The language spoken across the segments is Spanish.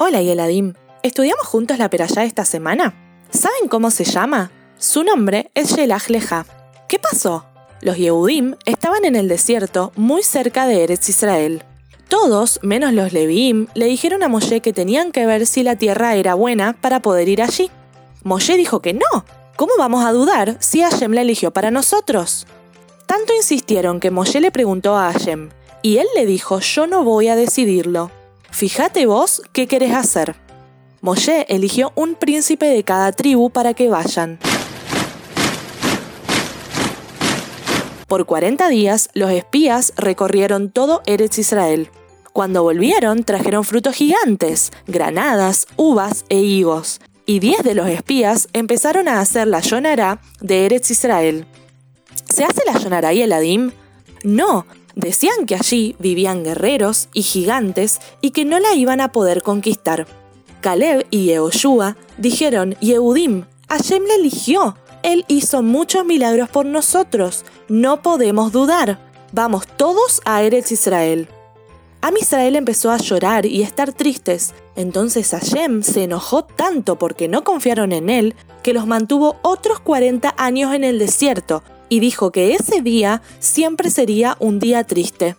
Hola Yeladim, ¿estudiamos juntos la perashá esta semana? ¿Saben cómo se llama? Su nombre es Shelach Leja. ¿Qué pasó? Los Yehudim estaban en el desierto muy cerca de Eretz Israel. Todos, menos los Leviim, le dijeron a Moshe que tenían que ver si la tierra era buena para poder ir allí. Moshe dijo que no. ¿Cómo vamos a dudar si Hashem la eligió para nosotros? Tanto insistieron que Moshe le preguntó a Hashem, y él le dijo, yo no voy a decidirlo. Fíjate vos qué querés hacer. Moshe eligió un príncipe de cada tribu para que vayan. Por 40 días, los espías recorrieron todo Eretz Israel. Cuando volvieron, trajeron frutos gigantes, granadas, uvas e higos. Y 10 de los espías empezaron a hacer la Yonará de Eretz Israel. ¿Se hace la Yonará y el Adim? No, decían que allí vivían guerreros y gigantes y que no la iban a poder conquistar. Caleb y Yehoshua dijeron, Yehudim, Hashem la eligió. Él hizo muchos milagros por nosotros. No podemos dudar. Vamos todos a Eretz Israel. Am Israel empezó a llorar y estar tristes. Entonces Hashem se enojó tanto porque no confiaron en él que los mantuvo otros 40 años en el desierto y dijo que ese día siempre sería un día triste.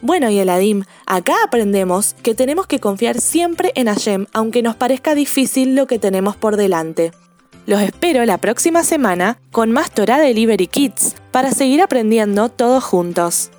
Bueno, y Eladim, acá aprendemos que tenemos que confiar siempre en Hashem, aunque nos parezca difícil lo que tenemos por delante. Los espero la próxima semana con más Torah Delivery Kids para seguir aprendiendo todos juntos.